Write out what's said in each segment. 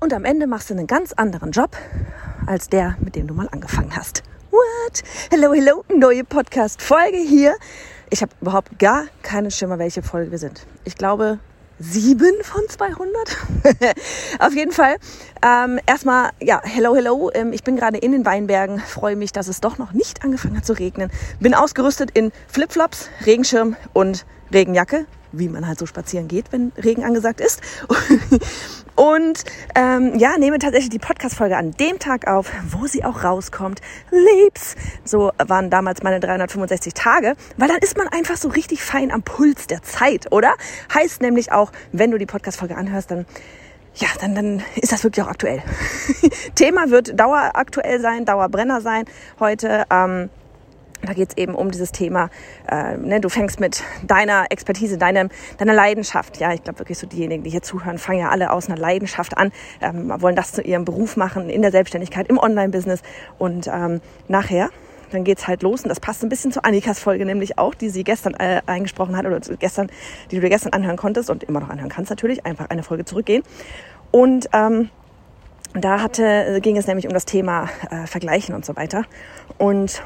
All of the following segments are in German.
und am Ende machst du einen ganz anderen Job als der, mit dem du mal angefangen hast. What? Hello, hello, neue Podcast-Folge hier. Ich habe überhaupt gar keinen Schimmer, welche Folge wir sind. Ich glaube, sieben von 200. Auf jeden Fall. Ähm, erstmal, ja, hello, hello. Ähm, ich bin gerade in den Weinbergen. Freue mich, dass es doch noch nicht angefangen hat zu regnen. Bin ausgerüstet in Flipflops, Regenschirm und Regenjacke wie man halt so spazieren geht, wenn Regen angesagt ist. Und ähm, ja, nehme tatsächlich die Podcast-Folge an dem Tag auf, wo sie auch rauskommt. Liebs! So waren damals meine 365 Tage, weil dann ist man einfach so richtig fein am Puls der Zeit, oder? Heißt nämlich auch, wenn du die Podcast-Folge anhörst, dann ja, dann, dann ist das wirklich auch aktuell. Thema wird daueraktuell sein, Dauerbrenner sein heute. Ähm, da geht es eben um dieses Thema, äh, ne, du fängst mit deiner Expertise, deinem, deiner Leidenschaft. Ja, ich glaube wirklich so diejenigen, die hier zuhören, fangen ja alle aus einer Leidenschaft an, ähm, wollen das zu ihrem Beruf machen, in der Selbstständigkeit, im Online-Business. Und ähm, nachher, dann geht's halt los. Und das passt ein bisschen zu Annikas Folge, nämlich auch, die sie gestern äh, eingesprochen hat oder gestern, die du dir gestern anhören konntest und immer noch anhören kannst natürlich, einfach eine Folge zurückgehen. Und ähm, da hatte, ging es nämlich um das Thema äh, Vergleichen und so weiter. Und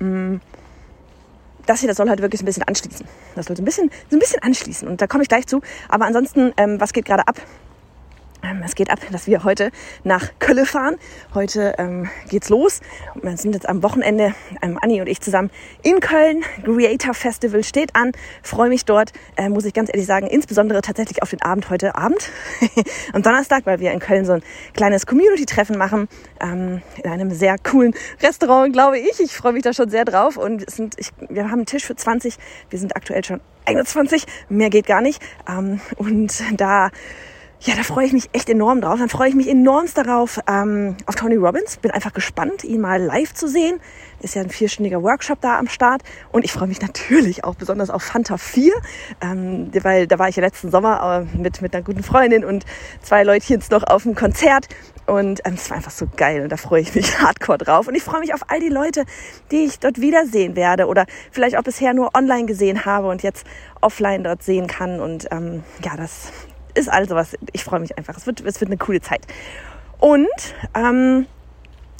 Mm, das hier, das soll halt wirklich ein bisschen anschließen. Das soll so ein bisschen, so ein bisschen anschließen. Und da komme ich gleich zu. Aber ansonsten, ähm, was geht gerade ab? Ähm, es geht ab, dass wir heute nach Kölle fahren. Heute ähm, geht's los. Wir sind jetzt am Wochenende, ähm, Anni und ich zusammen in Köln. Creator Festival steht an. Freue mich dort, äh, muss ich ganz ehrlich sagen, insbesondere tatsächlich auf den Abend heute Abend. am Donnerstag, weil wir in Köln so ein kleines Community-Treffen machen. Ähm, in einem sehr coolen Restaurant, glaube ich. Ich freue mich da schon sehr drauf. Und es sind, ich, wir haben einen Tisch für 20. Wir sind aktuell schon 21. Mehr geht gar nicht. Ähm, und da ja, da freue ich mich echt enorm drauf. Dann freue ich mich enormst darauf ähm, auf Tony Robbins. Bin einfach gespannt, ihn mal live zu sehen. Ist ja ein vierstündiger Workshop da am Start. Und ich freue mich natürlich auch besonders auf Fanta 4, ähm, weil da war ich ja letzten Sommer äh, mit, mit einer guten Freundin und zwei Leutchens noch auf dem Konzert. Und ähm, es war einfach so geil und da freue ich mich hardcore drauf. Und ich freue mich auf all die Leute, die ich dort wiedersehen werde oder vielleicht auch bisher nur online gesehen habe und jetzt offline dort sehen kann. Und ähm, ja, das ist also was. Ich freue mich einfach. Es wird, es wird eine coole Zeit. Und ähm,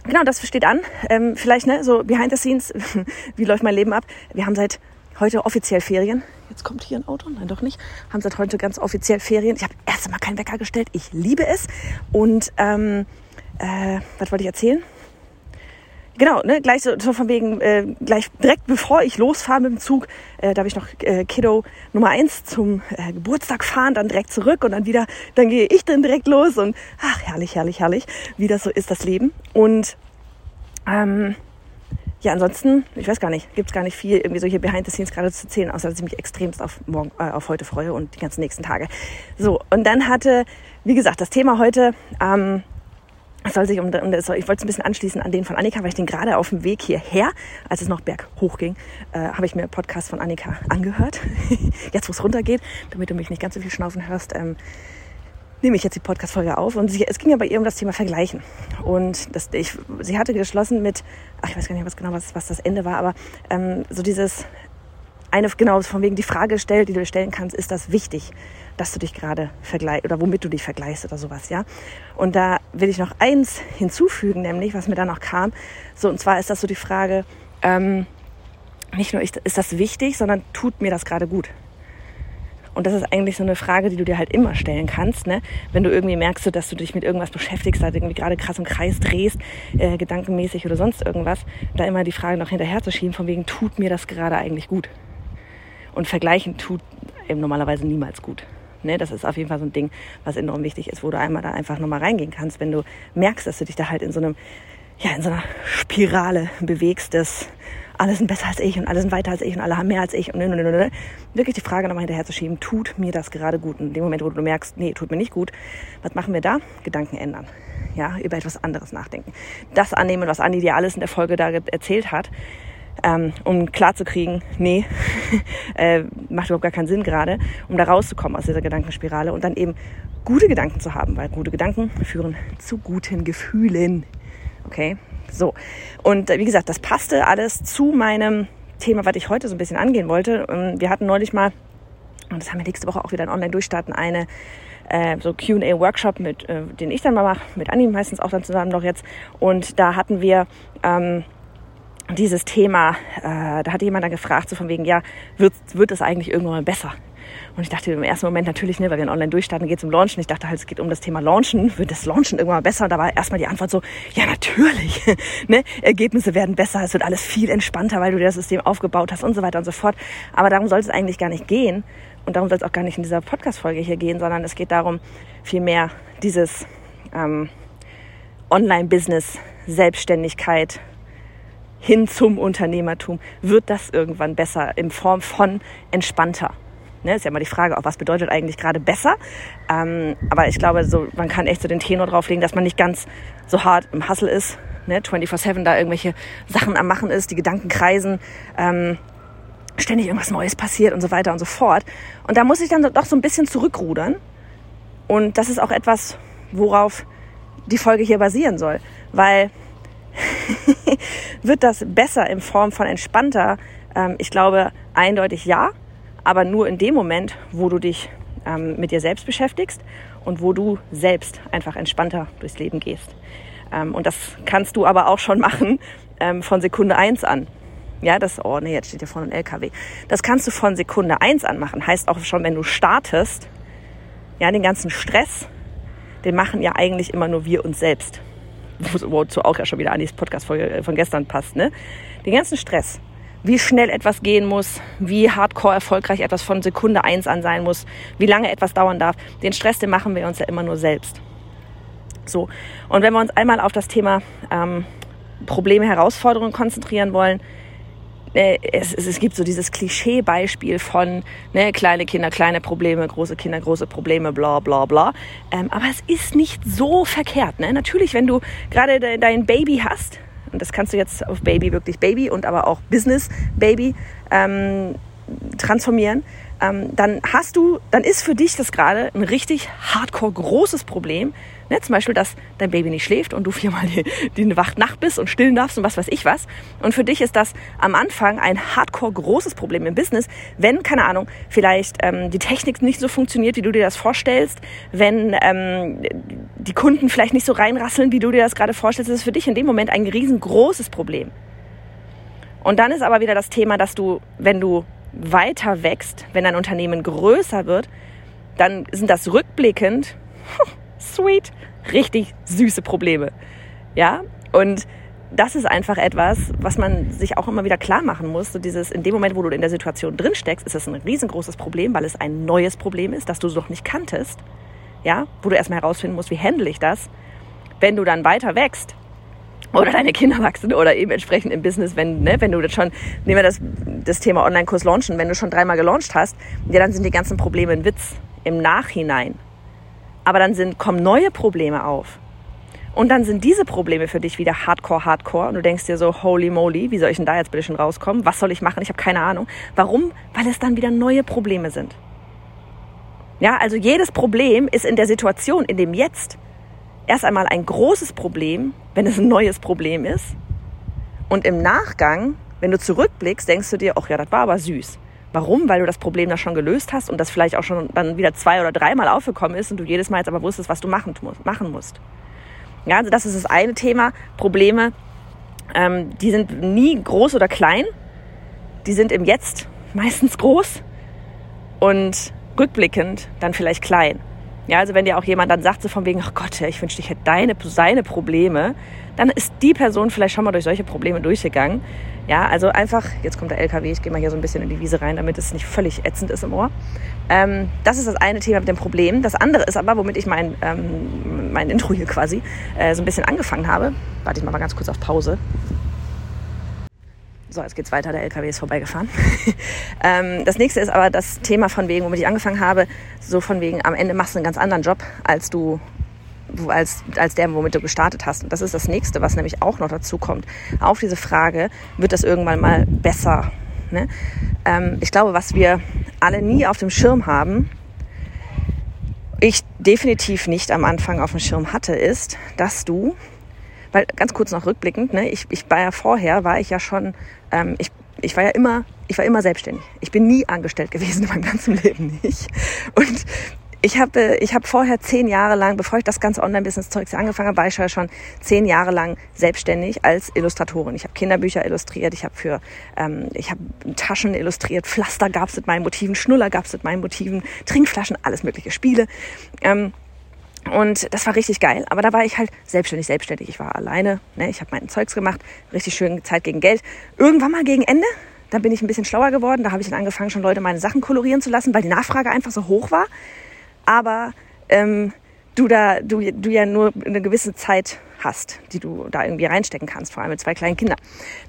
genau, das steht an. Ähm, vielleicht ne, so behind the scenes. Wie läuft mein Leben ab? Wir haben seit heute offiziell Ferien. Jetzt kommt hier ein Auto, nein doch nicht. Haben seit heute ganz offiziell Ferien. Ich habe erst einmal keinen Wecker gestellt. Ich liebe es. Und ähm, äh, was wollte ich erzählen? Genau, ne, gleich so, so von wegen, äh, gleich direkt bevor ich losfahre mit dem Zug, äh, darf ich noch äh, Kiddo Nummer eins zum äh, Geburtstag fahren, dann direkt zurück und dann wieder, dann gehe ich dann direkt los und ach, herrlich, herrlich, herrlich, wie das so ist, das Leben. Und ähm, ja, ansonsten, ich weiß gar nicht, gibt's gar nicht viel irgendwie so hier behind the scenes gerade zu erzählen, außer dass ich mich extremst auf morgen, äh, auf heute freue und die ganzen nächsten Tage. So, und dann hatte, wie gesagt, das Thema heute, ähm, es soll sich um, um ich wollte es ein bisschen anschließen an den von Annika, weil ich den gerade auf dem Weg hierher, als es noch berghoch ging, äh, habe ich mir Podcast von Annika angehört. jetzt, wo es runtergeht, damit du mich nicht ganz so viel schnaufen hörst, ähm, nehme ich jetzt die Podcast-Folge auf. Und sie, es ging ja bei ihr um das Thema Vergleichen. Und das, ich, sie hatte geschlossen mit, ach, ich weiß gar nicht was genau, was, was das Ende war, aber ähm, so dieses, eine, genau, von wegen die Frage stellt, die du stellen kannst, ist das wichtig? dass du dich gerade vergleichst oder womit du dich vergleichst oder sowas, ja. Und da will ich noch eins hinzufügen, nämlich, was mir da noch kam. So, und zwar ist das so die Frage, ähm, nicht nur ist, ist das wichtig, sondern tut mir das gerade gut? Und das ist eigentlich so eine Frage, die du dir halt immer stellen kannst, ne? Wenn du irgendwie merkst, dass du dich mit irgendwas beschäftigst, halt irgendwie gerade krass im Kreis drehst, äh, gedankenmäßig oder sonst irgendwas, da immer die Frage noch hinterher zu schieben, von wegen, tut mir das gerade eigentlich gut? Und vergleichen tut eben normalerweise niemals gut. Ne, das ist auf jeden Fall so ein Ding, was enorm wichtig ist, wo du einmal da einfach nochmal reingehen kannst, wenn du merkst, dass du dich da halt in so einem, ja, in so einer Spirale bewegst, dass alle sind besser als ich und alle sind weiter als ich und alle haben mehr als ich und ne, ne, ne, wirklich die Frage nochmal hinterher zu schieben, tut mir das gerade gut? Und in dem Moment, wo du merkst, nee, tut mir nicht gut, was machen wir da? Gedanken ändern. Ja, über etwas anderes nachdenken. Das annehmen, was Andi dir alles in der Folge da erzählt hat, ähm, um klarzukriegen, nee, äh, macht überhaupt gar keinen Sinn gerade, um da rauszukommen aus dieser Gedankenspirale und dann eben gute Gedanken zu haben, weil gute Gedanken führen zu guten Gefühlen. Okay, so. Und äh, wie gesagt, das passte alles zu meinem Thema, was ich heute so ein bisschen angehen wollte. Ähm, wir hatten neulich mal, und das haben wir nächste Woche auch wieder in Online-Durchstarten, eine äh, so Q&A-Workshop, mit äh, den ich dann mal mache, mit Anni meistens auch dann zusammen noch jetzt. Und da hatten wir ähm, dieses Thema, äh, da hatte jemand dann gefragt, so von wegen, ja, wird, wird es eigentlich irgendwann mal besser? Und ich dachte im ersten Moment natürlich, ne, weil wir in online durchstarten, geht es um Launchen. Ich dachte halt, es geht um das Thema Launchen. Wird das Launchen irgendwann mal besser? Und da war erstmal die Antwort so, ja, natürlich. ne? Ergebnisse werden besser, es wird alles viel entspannter, weil du dir das System aufgebaut hast und so weiter und so fort. Aber darum soll es eigentlich gar nicht gehen. Und darum soll es auch gar nicht in dieser Podcast-Folge hier gehen, sondern es geht darum, vielmehr dieses ähm, Online-Business, Selbstständigkeit, hin zum Unternehmertum, wird das irgendwann besser in Form von entspannter. Ne, ist ja immer die Frage, auch was bedeutet eigentlich gerade besser. Ähm, aber ich glaube, so, man kann echt so den Tenor drauflegen, dass man nicht ganz so hart im Hustle ist, ne, 24-7 da irgendwelche Sachen am Machen ist, die Gedanken kreisen, ähm, ständig irgendwas Neues passiert und so weiter und so fort. Und da muss ich dann doch so ein bisschen zurückrudern. Und das ist auch etwas, worauf die Folge hier basieren soll. Weil wird das besser in Form von entspannter? Ähm, ich glaube eindeutig ja aber nur in dem Moment, wo du dich ähm, mit dir selbst beschäftigst und wo du selbst einfach entspannter durchs Leben gehst. Ähm, und das kannst du aber auch schon machen ähm, von Sekunde eins an. Ja, das, oh nee, jetzt steht hier vorne ein LKW. Das kannst du von Sekunde eins an machen. Heißt auch schon, wenn du startest, ja, den ganzen Stress, den machen ja eigentlich immer nur wir uns selbst. Wozu auch ja schon wieder Anis Podcast-Folge äh, von gestern passt, ne? Den ganzen Stress, wie schnell etwas gehen muss, wie hardcore erfolgreich etwas von Sekunde eins an sein muss, wie lange etwas dauern darf. Den Stress, den machen wir uns ja immer nur selbst. So. Und wenn wir uns einmal auf das Thema ähm, Probleme, Herausforderungen konzentrieren wollen, es, es, es, gibt so dieses Klischeebeispiel von ne, kleine Kinder, kleine Probleme, große Kinder, große Probleme, bla bla bla. Ähm, aber es ist nicht so verkehrt. Ne? Natürlich, wenn du gerade de, dein Baby hast, und das kannst du jetzt auf Baby wirklich Baby und aber auch Business Baby ähm, transformieren, ähm, dann hast du, dann ist für dich das gerade ein richtig hardcore großes Problem, Ne, zum Beispiel, dass dein Baby nicht schläft und du viermal die, die Nacht bist und stillen darfst und was weiß ich was. Und für dich ist das am Anfang ein hardcore großes Problem im Business, wenn, keine Ahnung, vielleicht ähm, die Technik nicht so funktioniert, wie du dir das vorstellst, wenn ähm, die Kunden vielleicht nicht so reinrasseln, wie du dir das gerade vorstellst, ist für dich in dem Moment ein riesengroßes Problem. Und dann ist aber wieder das Thema, dass du, wenn du weiter wächst, wenn dein Unternehmen größer wird, dann sind das rückblickend sweet, richtig süße Probleme. Ja, und das ist einfach etwas, was man sich auch immer wieder klar machen muss. So dieses, in dem Moment, wo du in der Situation drin steckst, ist es ein riesengroßes Problem, weil es ein neues Problem ist, das du noch nicht kanntest. Ja, wo du erstmal herausfinden musst, wie handle ich das. Wenn du dann weiter wächst, oder deine Kinder wachsen oder eben entsprechend im Business, wenn, ne, wenn du das schon, nehmen wir das, das Thema Online-Kurs launchen, wenn du schon dreimal gelauncht hast, ja, dann sind die ganzen Probleme ein Witz im Nachhinein. Aber dann sind, kommen neue Probleme auf. Und dann sind diese Probleme für dich wieder hardcore, hardcore. Und du denkst dir so, holy moly, wie soll ich denn da jetzt bitte schon rauskommen? Was soll ich machen? Ich habe keine Ahnung. Warum? Weil es dann wieder neue Probleme sind. Ja, also jedes Problem ist in der Situation, in dem jetzt erst einmal ein großes Problem, wenn es ein neues Problem ist. Und im Nachgang, wenn du zurückblickst, denkst du dir, ach ja, das war aber süß. Warum? Weil du das Problem da schon gelöst hast und das vielleicht auch schon dann wieder zwei oder dreimal aufgekommen ist und du jedes Mal jetzt aber wusstest, was du machen, machen musst. Ja, also das ist das eine Thema. Probleme, ähm, die sind nie groß oder klein. Die sind im Jetzt meistens groß und rückblickend dann vielleicht klein. Ja, also wenn dir auch jemand dann sagt, so von wegen, ach Gott, ich wünschte, ich hätte deine, seine Probleme, dann ist die Person vielleicht schon mal durch solche Probleme durchgegangen. Ja, also einfach, jetzt kommt der LKW, ich gehe mal hier so ein bisschen in die Wiese rein, damit es nicht völlig ätzend ist im Ohr. Ähm, das ist das eine Thema mit dem Problem. Das andere ist aber, womit ich mein, ähm, mein Intro hier quasi äh, so ein bisschen angefangen habe. Warte ich mal, mal ganz kurz auf Pause. So, jetzt geht's weiter, der LKW ist vorbeigefahren. ähm, das nächste ist aber das Thema von wegen, womit ich angefangen habe, so von wegen, am Ende machst du einen ganz anderen Job, als du als, als der, womit du gestartet hast. Und das ist das nächste, was nämlich auch noch dazu kommt. Auf diese Frage, wird das irgendwann mal besser? Ne? Ähm, ich glaube, was wir alle nie auf dem Schirm haben, ich definitiv nicht am Anfang auf dem Schirm hatte, ist, dass du, weil ganz kurz noch rückblickend, ne, ich, ich war ja vorher, war ich ja schon, ähm, ich, ich war ja immer, ich war immer selbstständig. Ich bin nie angestellt gewesen in meinem ganzen Leben nicht. Und ich habe ich hab vorher zehn Jahre lang, bevor ich das ganze Online-Business-Zeugs angefangen habe, war ich schon zehn Jahre lang selbstständig als Illustratorin. Ich habe Kinderbücher illustriert, ich habe für ähm, ich habe Taschen illustriert, Pflaster gab es mit meinen Motiven, Schnuller gab es mit meinen Motiven, Trinkflaschen, alles mögliche Spiele. Ähm, und das war richtig geil. Aber da war ich halt selbstständig, selbstständig. Ich war alleine. Ne? Ich habe mein Zeugs gemacht. Richtig schön Zeit gegen Geld. Irgendwann mal gegen Ende, da bin ich ein bisschen schlauer geworden. Da habe ich dann angefangen, schon Leute meine Sachen kolorieren zu lassen, weil die Nachfrage einfach so hoch war. Aber ähm, du da, du, du ja nur eine gewisse Zeit hast, die du da irgendwie reinstecken kannst, vor allem mit zwei kleinen Kindern.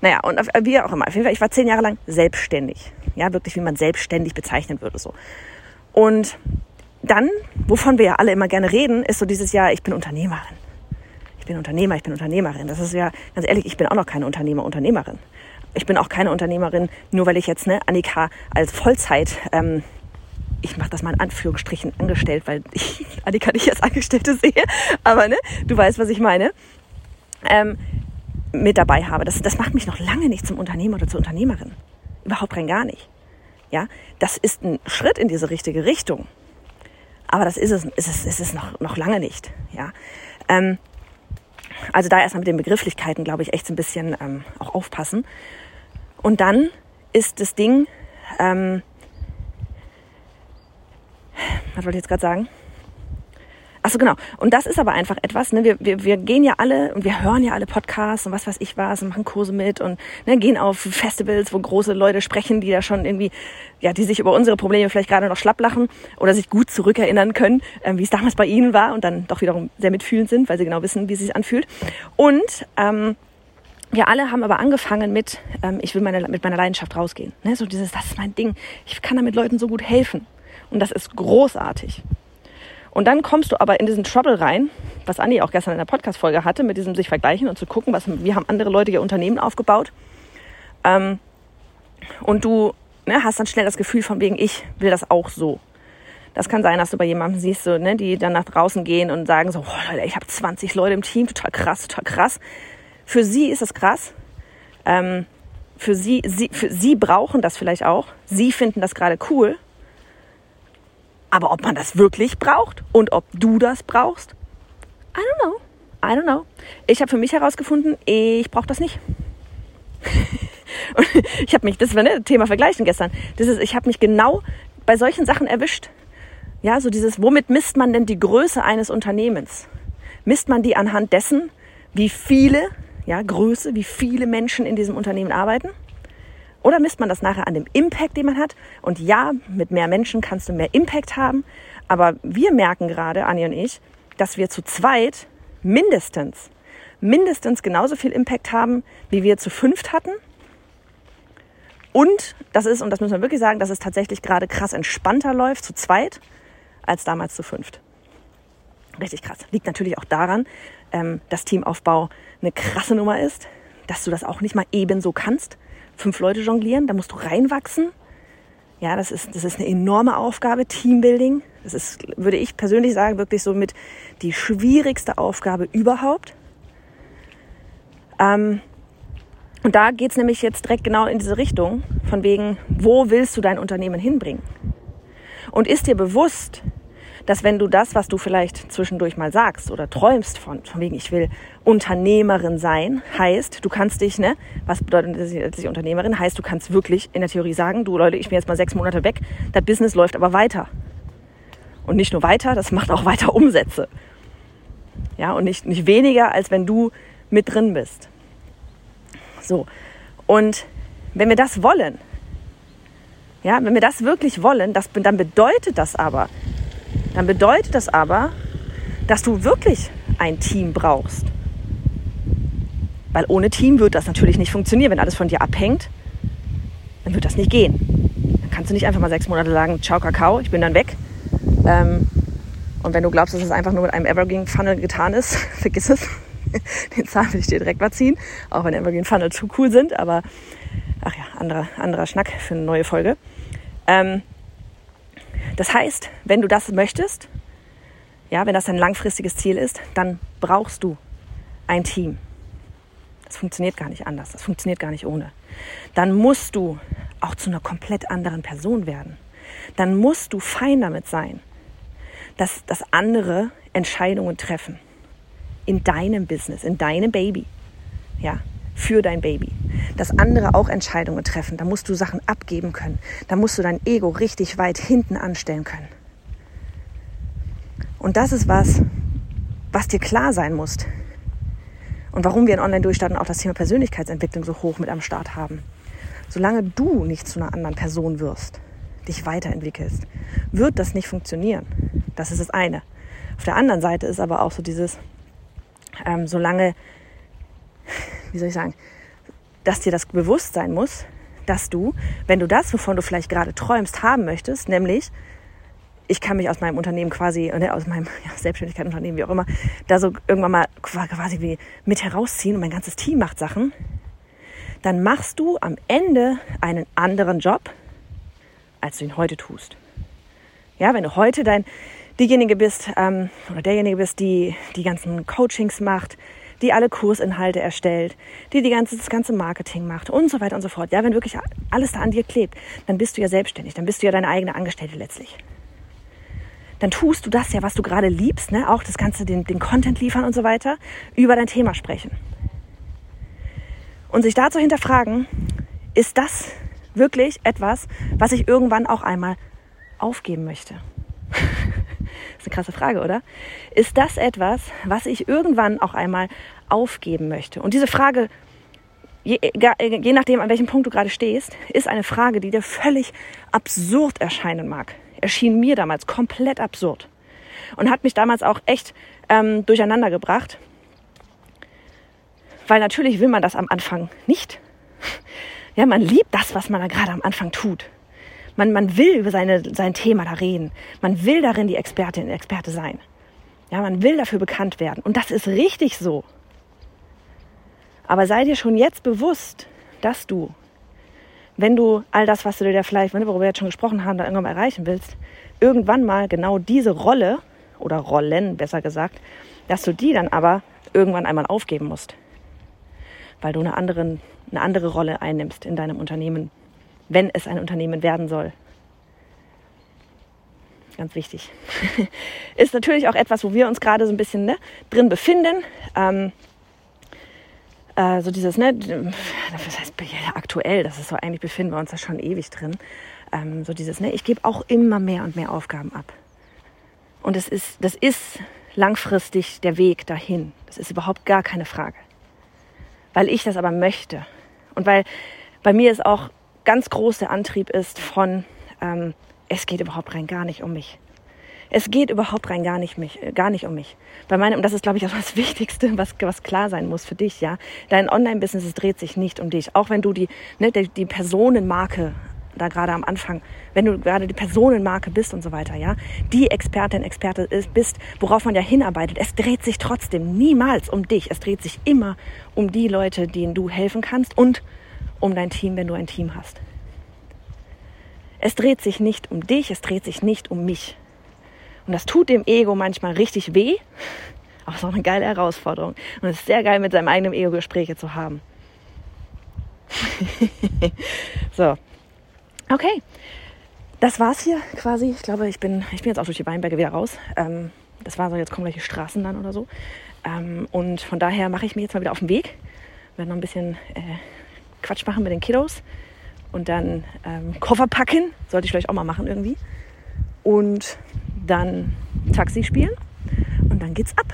Naja, und wie auch immer. Auf jeden Fall, ich war zehn Jahre lang selbstständig. Ja, wirklich, wie man selbstständig bezeichnen würde, so. Und dann, wovon wir ja alle immer gerne reden, ist so dieses Jahr, ich bin Unternehmerin. Ich bin Unternehmer, ich bin Unternehmerin. Das ist ja, ganz ehrlich, ich bin auch noch keine Unternehmer, Unternehmerin. Ich bin auch keine Unternehmerin, nur weil ich jetzt, ne, Annika als Vollzeit, ähm, ich mache das mal in Anführungsstrichen angestellt, weil ich Annika nicht als Angestellte sehe, aber ne, du weißt, was ich meine, ähm, mit dabei habe. Das, das macht mich noch lange nicht zum Unternehmer oder zur Unternehmerin. Überhaupt rein gar nicht. Ja, das ist ein Schritt in diese richtige Richtung. Aber das ist es, ist es, ist es noch, noch lange nicht. Ja. Ähm, also da erstmal mit den Begrifflichkeiten, glaube ich, echt so ein bisschen ähm, auch aufpassen. Und dann ist das Ding, ähm, was wollte ich jetzt gerade sagen? Achso, genau. Und das ist aber einfach etwas, ne? wir, wir, wir gehen ja alle und wir hören ja alle Podcasts und was weiß ich was und machen Kurse mit und ne, gehen auf Festivals, wo große Leute sprechen, die da schon irgendwie, ja, die sich über unsere Probleme vielleicht gerade noch schlapp lachen oder sich gut zurückerinnern können, ähm, wie es damals bei ihnen war und dann doch wiederum sehr mitfühlend sind, weil sie genau wissen, wie es sich anfühlt. Und ähm, wir alle haben aber angefangen mit, ähm, ich will meine, mit meiner Leidenschaft rausgehen. Ne? So dieses, das ist mein Ding. Ich kann damit Leuten so gut helfen. Und das ist großartig. Und dann kommst du aber in diesen Trouble rein, was Andi auch gestern in der Podcast-Folge hatte, mit diesem sich vergleichen und zu gucken, was, wie haben andere Leute ihr Unternehmen aufgebaut. Ähm, und du ne, hast dann schnell das Gefühl von wegen, ich will das auch so. Das kann sein, dass du bei jemandem siehst, so, ne, die dann nach draußen gehen und sagen so, oh, Leute, ich habe 20 Leute im Team, total krass, total krass. Für sie ist es krass. Ähm, für sie, sie, für sie brauchen das vielleicht auch. Sie finden das gerade cool. Aber ob man das wirklich braucht und ob du das brauchst, I don't know. I don't know. Ich habe für mich herausgefunden, ich brauche das nicht. ich habe mich, das war ne Thema Vergleichen gestern. Das ist, ich habe mich genau bei solchen Sachen erwischt. Ja, so dieses, womit misst man denn die Größe eines Unternehmens? Misst man die anhand dessen, wie viele, ja, Größe, wie viele Menschen in diesem Unternehmen arbeiten? Oder misst man das nachher an dem Impact, den man hat? Und ja, mit mehr Menschen kannst du mehr Impact haben. Aber wir merken gerade, Anni und ich, dass wir zu zweit mindestens, mindestens genauso viel Impact haben, wie wir zu fünft hatten. Und das ist, und das müssen wir wirklich sagen, dass es tatsächlich gerade krass entspannter läuft zu zweit als damals zu fünft. Richtig krass. Liegt natürlich auch daran, ähm, dass Teamaufbau eine krasse Nummer ist, dass du das auch nicht mal ebenso kannst fünf Leute jonglieren, da musst du reinwachsen. Ja, das ist, das ist eine enorme Aufgabe, Teambuilding. Das ist, würde ich persönlich sagen, wirklich so mit die schwierigste Aufgabe überhaupt. Ähm, und da geht es nämlich jetzt direkt genau in diese Richtung, von wegen, wo willst du dein Unternehmen hinbringen? Und ist dir bewusst, dass wenn du das, was du vielleicht zwischendurch mal sagst oder träumst von, von wegen, ich will Unternehmerin sein, heißt, du kannst dich, ne, was bedeutet dass ich Unternehmerin? Heißt, du kannst wirklich in der Theorie sagen, du Leute, ich bin jetzt mal sechs Monate weg, das Business läuft aber weiter. Und nicht nur weiter, das macht auch weiter Umsätze. Ja, und nicht, nicht weniger, als wenn du mit drin bist. So. Und wenn wir das wollen, ja, wenn wir das wirklich wollen, das, dann bedeutet das aber, dann bedeutet das aber, dass du wirklich ein Team brauchst. Weil ohne Team wird das natürlich nicht funktionieren. Wenn alles von dir abhängt, dann wird das nicht gehen. Dann kannst du nicht einfach mal sechs Monate sagen, ciao Kakao, ich bin dann weg. Ähm, und wenn du glaubst, dass es einfach nur mit einem Evergreen Funnel getan ist, vergiss es. Den Zahn will ich dir direkt mal ziehen, auch wenn Evergreen Funnel zu cool sind, aber ach ja, anderer, anderer Schnack für eine neue Folge. Ähm, das heißt, wenn du das möchtest, ja, wenn das ein langfristiges Ziel ist, dann brauchst du ein Team. Das funktioniert gar nicht anders. Das funktioniert gar nicht ohne. Dann musst du auch zu einer komplett anderen Person werden. Dann musst du fein damit sein, dass, dass andere Entscheidungen treffen. In deinem Business, in deinem Baby. Ja, für dein Baby. Dass andere auch Entscheidungen treffen. Da musst du Sachen abgeben können. Da musst du dein Ego richtig weit hinten anstellen können. Und das ist was, was dir klar sein muss. Und warum wir in Online-Durchstarten auch das Thema Persönlichkeitsentwicklung so hoch mit am Start haben. Solange du nicht zu einer anderen Person wirst, dich weiterentwickelst, wird das nicht funktionieren. Das ist das eine. Auf der anderen Seite ist aber auch so dieses, ähm, solange, wie soll ich sagen, dass dir das bewusst sein muss, dass du, wenn du das, wovon du vielleicht gerade träumst, haben möchtest, nämlich ich kann mich aus meinem Unternehmen quasi, ne, aus meinem ja, Selbstständigkeit, Unternehmen, wie auch immer, da so irgendwann mal quasi wie mit herausziehen und mein ganzes Team macht Sachen, dann machst du am Ende einen anderen Job, als du ihn heute tust. Ja, wenn du heute dein, diejenige bist ähm, oder derjenige bist, die die ganzen Coachings macht, die alle Kursinhalte erstellt, die, die ganze, das ganze Marketing macht und so weiter und so fort. Ja, wenn wirklich alles da an dir klebt, dann bist du ja selbstständig, dann bist du ja deine eigene Angestellte letztlich dann tust du das ja, was du gerade liebst, ne? auch das Ganze, den, den Content liefern und so weiter, über dein Thema sprechen. Und sich dazu hinterfragen, ist das wirklich etwas, was ich irgendwann auch einmal aufgeben möchte? eine krasse Frage, oder? Ist das etwas, was ich irgendwann auch einmal aufgeben möchte? Und diese Frage, je, je nachdem, an welchem Punkt du gerade stehst, ist eine Frage, die dir völlig absurd erscheinen mag erschien mir damals komplett absurd und hat mich damals auch echt ähm, durcheinander gebracht. Weil natürlich will man das am Anfang nicht. Ja, man liebt das, was man da gerade am Anfang tut. Man, man will über seine, sein Thema da reden. Man will darin die Expertin, Experte sein. Ja, man will dafür bekannt werden. Und das ist richtig so. Aber sei dir schon jetzt bewusst, dass du wenn du all das, was du dir vielleicht, worüber wir jetzt schon gesprochen haben, da irgendwann mal erreichen willst, irgendwann mal genau diese Rolle oder Rollen, besser gesagt, dass du die dann aber irgendwann einmal aufgeben musst, weil du eine, anderen, eine andere Rolle einnimmst in deinem Unternehmen, wenn es ein Unternehmen werden soll. Ganz wichtig. Ist natürlich auch etwas, wo wir uns gerade so ein bisschen ne, drin befinden. Ähm, äh, so dieses, ne, was heißt aktuell, das ist so, eigentlich befinden wir uns da schon ewig drin. Ähm, so dieses, ne, ich gebe auch immer mehr und mehr Aufgaben ab. Und es ist, das ist langfristig der Weg dahin. Das ist überhaupt gar keine Frage. Weil ich das aber möchte. Und weil bei mir es auch ganz groß der Antrieb ist von, ähm, es geht überhaupt rein gar nicht um mich. Es geht überhaupt rein gar nicht, mich, äh, gar nicht um mich. Bei meinem, und das ist, glaube ich, auch das Wichtigste, was, was klar sein muss für dich, ja. Dein Online-Business dreht sich nicht um dich. Auch wenn du die, ne, die, die Personenmarke da gerade am Anfang, wenn du gerade die Personenmarke bist und so weiter, ja, die Expertin, Experte ist, bist, worauf man ja hinarbeitet, es dreht sich trotzdem niemals um dich. Es dreht sich immer um die Leute, denen du helfen kannst und um dein Team, wenn du ein Team hast. Es dreht sich nicht um dich, es dreht sich nicht um mich. Und das tut dem Ego manchmal richtig weh, aber es ist auch eine geile Herausforderung. Und es ist sehr geil, mit seinem eigenen Ego Gespräche zu haben. so. Okay. Das war's hier quasi. Ich glaube, ich bin, ich bin jetzt auch durch die Weinberge wieder raus. Ähm, das war so, jetzt kommen gleich die Straßen dann oder so. Ähm, und von daher mache ich mich jetzt mal wieder auf den Weg. Werde noch ein bisschen äh, Quatsch machen mit den Kiddos. Und dann ähm, Koffer packen. Sollte ich vielleicht auch mal machen irgendwie. Und dann Taxi spielen und dann geht's ab.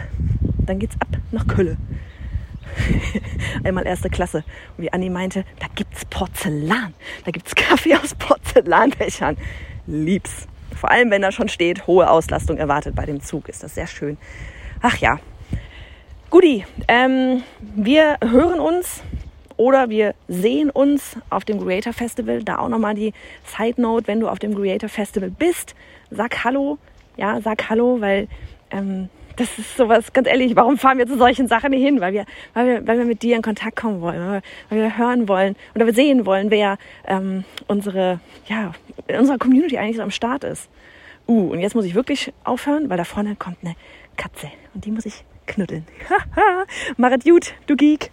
Dann geht's ab nach Kölle. Einmal erste Klasse. Und wie Anni meinte, da gibt's Porzellan. Da gibt's Kaffee aus Porzellanbechern. Lieb's. Vor allem, wenn da schon steht, hohe Auslastung erwartet bei dem Zug. Ist das sehr schön. Ach ja. Guti, ähm, wir hören uns oder wir sehen uns auf dem Creator Festival. Da auch nochmal die Side Note, wenn du auf dem Creator Festival bist, sag Hallo, ja, sag Hallo, weil ähm, das ist sowas, ganz ehrlich, warum fahren wir zu solchen Sachen nicht hin? Weil wir, weil wir, weil wir mit dir in Kontakt kommen wollen, weil wir, weil wir hören wollen oder wir sehen wollen, wer ähm, unsere, ja, in unserer Community eigentlich so am Start ist. Uh, und jetzt muss ich wirklich aufhören, weil da vorne kommt eine Katze und die muss ich knuddeln. Es gut, du Geek.